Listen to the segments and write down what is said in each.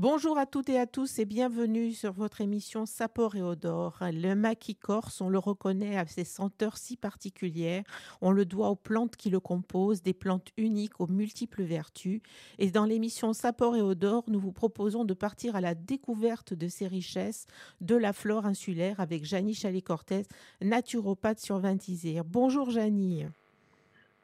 Bonjour à toutes et à tous et bienvenue sur votre émission Sapor et Odor. Le maquis corse, on le reconnaît à ses senteurs si particulières. On le doit aux plantes qui le composent, des plantes uniques aux multiples vertus. Et dans l'émission Sapor et Odor, nous vous proposons de partir à la découverte de ces richesses de la flore insulaire avec Janie Chalet-Cortez, naturopathe sur Vintisère. Bonjour Janie.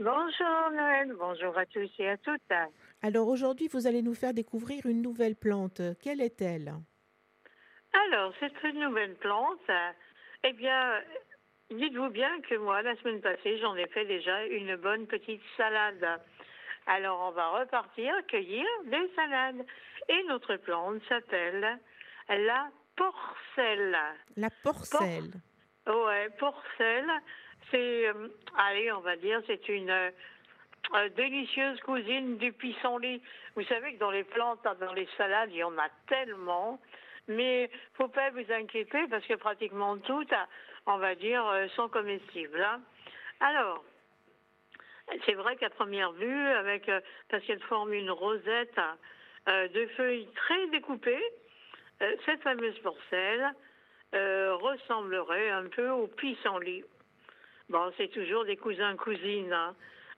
Bonjour Noël, bonjour à tous et à toutes. Alors aujourd'hui, vous allez nous faire découvrir une nouvelle plante. Quelle est-elle? Alors, cette nouvelle plante, eh bien, dites-vous bien que moi, la semaine passée, j'en ai fait déjà une bonne petite salade. Alors, on va repartir cueillir des salades. Et notre plante s'appelle la porcelle. La porcelle. ouais, porcelle. C'est, euh, allez, on va dire, c'est une euh, délicieuse cousine du pissenlit. Vous savez que dans les plantes, dans les salades, il y en a tellement. Mais faut pas vous inquiéter parce que pratiquement toutes, on va dire, euh, sont comestibles. Hein. Alors, c'est vrai qu'à première vue, avec parce qu'elle forme une rosette de feuilles très découpées, cette fameuse porcelle ressemblerait un peu au pissenlit. Bon, c'est toujours des cousins-cousines. Hein.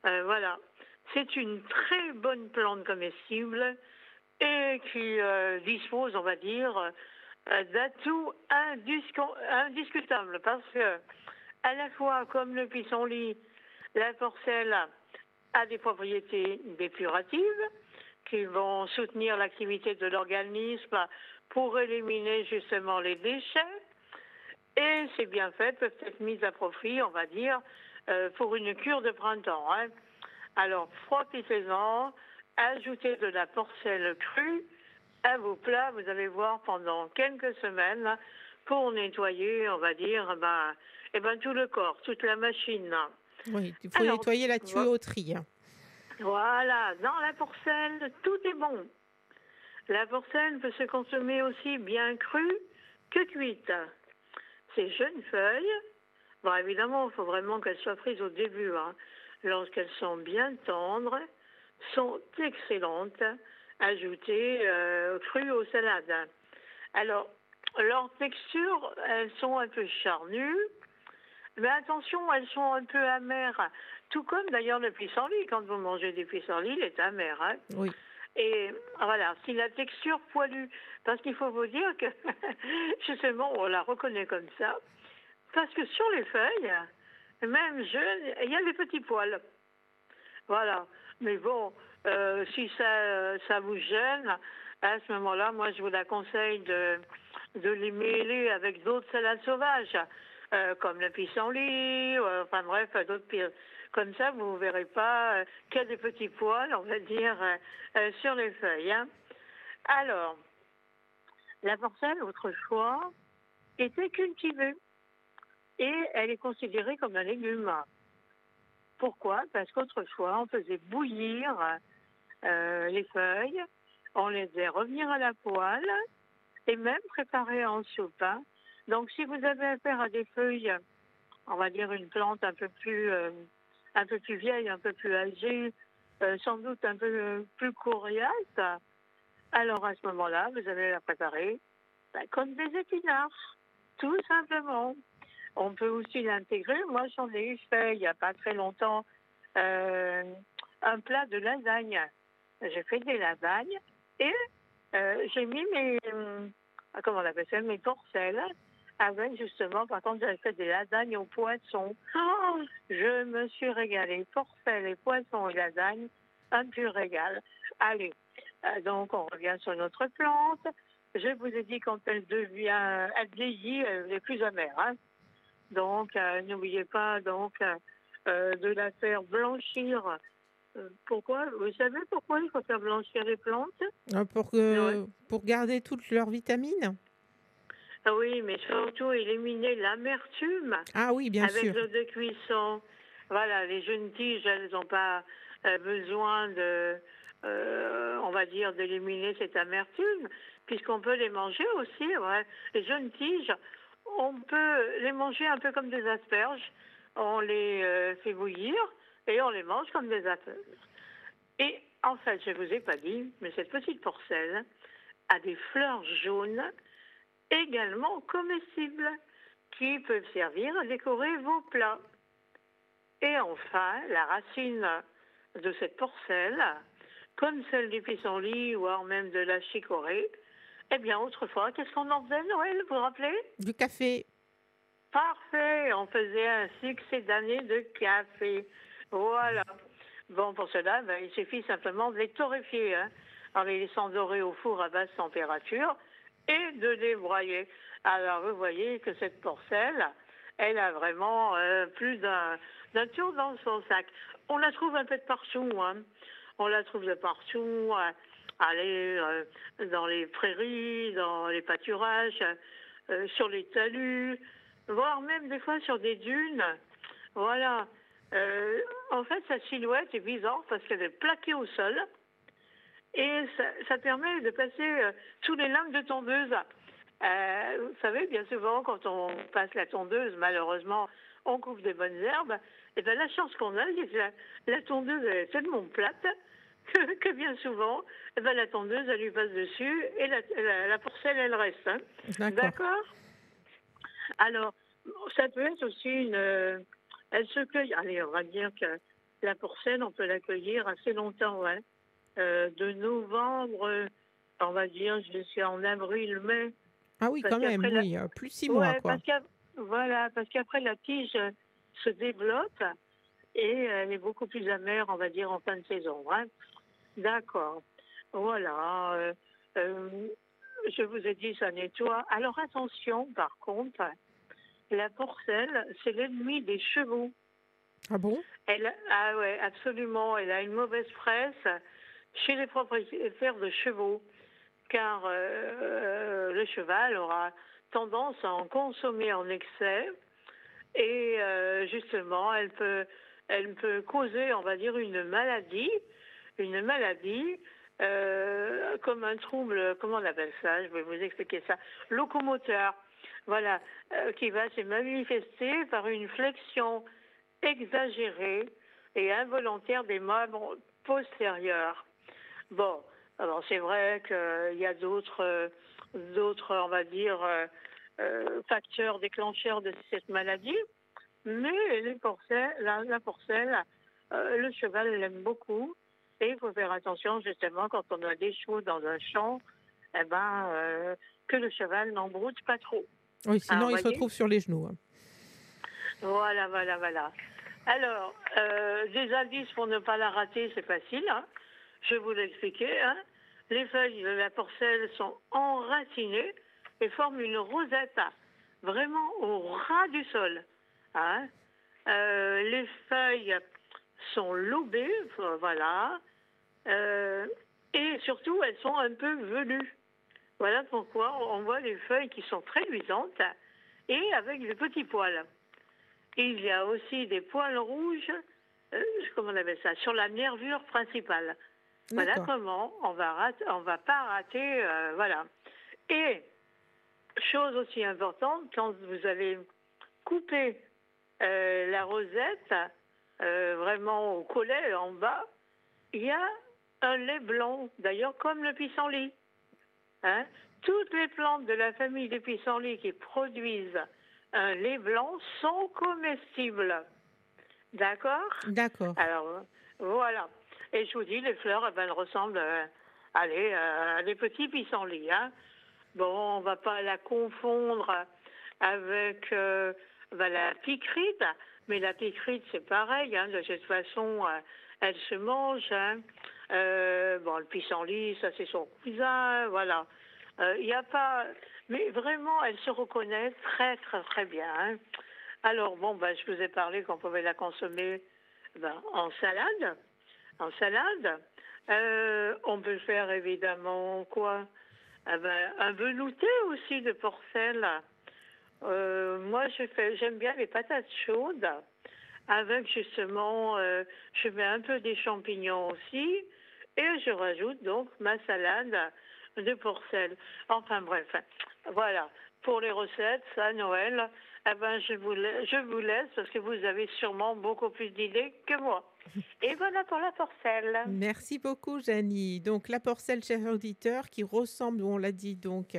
Euh, voilà. C'est une très bonne plante comestible et qui euh, dispose, on va dire, euh, d'atouts indiscutables parce que, à la fois, comme le pissenlit, la porcelle a des propriétés dépuratives qui vont soutenir l'activité de l'organisme pour éliminer justement les déchets. Et ces bienfaits peuvent être mis à profit, on va dire, euh, pour une cure de printemps. Hein. Alors, frottez-en, ajoutez de la porcelle crue à vos plats, vous allez voir, pendant quelques semaines, pour nettoyer, on va dire, ben, eh ben, tout le corps, toute la machine. Oui, il faut nettoyer la tuyauterie. Voilà, dans la porcelle, tout est bon. La porcelle peut se consommer aussi bien crue que cuite ces jeunes feuilles, bon, évidemment, il faut vraiment qu'elles soient prises au début. Hein. Lorsqu'elles sont bien tendres, sont excellentes, ajoutées euh, crues aux salades. Alors, leur texture, elles sont un peu charnues, mais attention, elles sont un peu amères. Tout comme d'ailleurs le pissenlit. Quand vous mangez des pissenlits, il est amer. Hein. Oui. Et voilà, si la texture poilue, parce qu'il faut vous dire que justement on la reconnaît comme ça, parce que sur les feuilles, même jeunes, il y a des petits poils. Voilà. Mais bon, euh, si ça, ça vous gêne, à ce moment-là, moi je vous la conseille de, de les mêler avec d'autres salades sauvages, euh, comme le pissenlit, euh, enfin bref, d'autres comme ça, vous ne verrez pas euh, qu'il y a des petits poils, on va dire, euh, euh, sur les feuilles. Hein. Alors, la porcelle, autrefois, était cultivée et elle est considérée comme un légume. Pourquoi? Parce qu'autrefois, on faisait bouillir les feuilles, on les faisait revenir à la poêle et même préparer en soupe. Hein. Donc, si vous avez affaire à des feuilles, on va dire une plante un peu plus un peu plus vieille, un peu plus âgée, euh, sans doute un peu plus coriace, alors à ce moment-là, vous allez la préparer ben, comme des épinards, tout simplement. On peut aussi l'intégrer. Moi, j'en ai fait il n'y a pas très longtemps euh, un plat de lasagne. J'ai fait des lasagnes et euh, j'ai mis mes, comment on appelle ça, mes porcelles avec justement, par contre, j'avais fait des lasagnes au poisson. Oh, je me suis régalée. Forfait, les poissons et lasagnes, un pur régal. Allez, euh, donc on revient sur notre plante. Je vous ai dit quand elle devient, elle vieillit, elle est plus amère. Hein. Donc, euh, n'oubliez pas donc euh, de la faire blanchir. Pourquoi? Vous savez pourquoi il faut faire blanchir les plantes? Pour, pour garder toutes leurs vitamines? ah oui, mais surtout éliminer l'amertume. Ah oui, bien avec sûr. Avec l'eau de cuisson. Voilà, les jeunes tiges, elles n'ont pas euh, besoin de, euh, on va dire, d'éliminer cette amertume, puisqu'on peut les manger aussi. Les jeunes tiges, on peut les manger un peu comme des asperges. On les euh, fait bouillir et on les mange comme des asperges. Et en fait, je ne vous ai pas dit, mais cette petite porcelle, a des fleurs jaunes également comestibles qui peuvent servir à décorer vos plats. Et enfin, la racine de cette porcelle, comme celle du pissenlit ou même de la chicorée, eh bien, autrefois, qu'est-ce qu'on en faisait, Noël, vous vous rappelez? Du café. Parfait, on faisait un succès d'années de café. Voilà. Bon, pour cela, ben, il suffit simplement de les torréfier hein, en les laissant dorer au four à basse température et de les broyer. Alors, vous voyez que cette porcelle, elle a vraiment euh, plus d'un tour dans son sac. On la trouve un peu de partout. Hein. On la trouve de partout. Euh, aller euh, dans les prairies, dans les pâturages, sur les talus, voire même des fois sur des dunes. Voilà. en fait, sa silhouette est bizarre parce qu'elle est plaquée au sol. Et ça, permet de passer sous les lames de tondeuse. Euh, vous savez, bien souvent, quand on passe la tondeuse, malheureusement, on coupe des bonnes herbes. Et eh bien, la chance qu'on a, c'est que la, tondeuse est tellement plate que, bien souvent, eh ben, la tondeuse, elle lui passe dessus et la, porcelle, elle reste. Hein. D'accord Alors, ça peut être aussi une. elle se cueille. Allez, on va dire que la porcelle, on peut l'accueillir assez longtemps. Hein. Euh, de novembre, on va dire, jusqu'en avril, mai. Ah oui, quand même, oui, euh, plus six mois. Quoi. Parce voilà, parce qu'après la tige se développe et elle est beaucoup plus amère, on va dire, en fin de saison. Hein. D'accord. Voilà. Euh, euh, je vous ai dit, ça nettoie. Alors attention, par contre, la porcelle, c'est l'ennemi des chevaux. Ah bon? Elle, Ah ouais, absolument. Elle a une mauvaise presse chez les propriétaires de chevaux car euh, euh, le cheval aura tendance à en consommer en excès et euh, justement, elle peut, causer, on va dire, une maladie, une maladie comme un trouble, comment on appelle ça Je vais vous expliquer ça. Locomoteur, voilà, qui va se manifester par une flexion exagérée et involontaire des membres postérieurs. Bon, alors c'est vrai qu'il y a d'autres, euh, d'autres, on va dire, euh, euh, facteurs déclencheurs de cette maladie, mais les porcelles, la, porcelle, le cheval l'aime beaucoup et il faut faire attention justement quand on a des chevaux dans un champ, eh ben, que le cheval n'embroute pas trop. Oui, sinon il se retrouve sur les genoux. Hein. Voilà, voilà, voilà. Alors, des indices pour ne pas la rater, c'est facile. Hein. Je vous l'expliquer. Hein. Les feuilles de la porcelle sont enracinées et forment une rosette vraiment au ras du sol. Hein. Euh, les feuilles sont lobées, voilà, euh, et surtout elles sont un peu velues. Voilà pourquoi on voit les feuilles qui sont très luisantes et avec des petits poils. Il y a aussi des poils rouges, euh, comment on appelle ça, sur la nervure principale. Voilà comment on va on va pas rater, euh, voilà. Et chose aussi importante, quand vous avez coupé euh, la rosette, euh, vraiment au collet en bas, il y a un lait blanc, d'ailleurs comme le pissenlit. Hein. Toutes les plantes de la famille des pissenlits qui produisent un lait blanc sont comestibles. D'accord? D'accord. Alors, voilà. Et je vous dis, les fleurs, elles ressemblent euh, allez, euh, petits pissenlits. Hein. Bon, on va pas la confondre avec euh, ben, la picrite, mais la picrite, c'est pareil. Hein, de cette façon, elle se mange. Hein. bon, le pissenlit, ça c'est son cousin, voilà. Il n'y a pas... Mais vraiment, elle se reconnaît très, très, très bien. Alors, bon, ben, je vous ai parlé qu'on pouvait la consommer ben, en salade en salade. Euh, on peut faire évidemment quoi? Ah ben, Un velouté aussi de porcelle. Euh, moi, j'aime bien les patates chaudes avec justement, euh, je mets un peu des champignons aussi et je rajoute donc ma salade de porcelle. Enfin bref, voilà. Pour les recettes, ça, Noël, eh ben, je, vous je vous laisse parce que vous avez sûrement beaucoup plus d'idées que moi. Et voilà pour la porcelle. Merci beaucoup, Janie. Donc, la porcelle, cher auditeur, qui ressemble, on l'a dit, donc,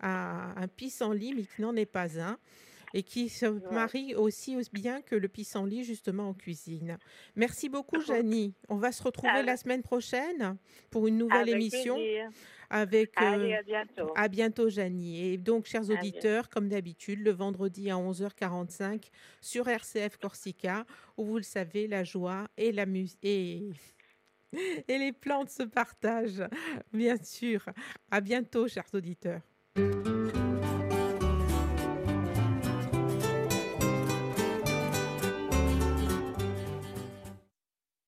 à un pissenlit, mais qui n'en est pas un et qui se marie aussi bien que le pissenlit justement en cuisine. Merci beaucoup, Janie. On va se retrouver la semaine prochaine pour une nouvelle émission. Avec, Allez, euh, à bientôt. À bientôt, Janie. Et donc, chers auditeurs, comme d'habitude, le vendredi à 11h45 sur RCF Corsica, où vous le savez, la joie et la musique. Et... et les plantes se partagent, bien sûr. À bientôt, chers auditeurs.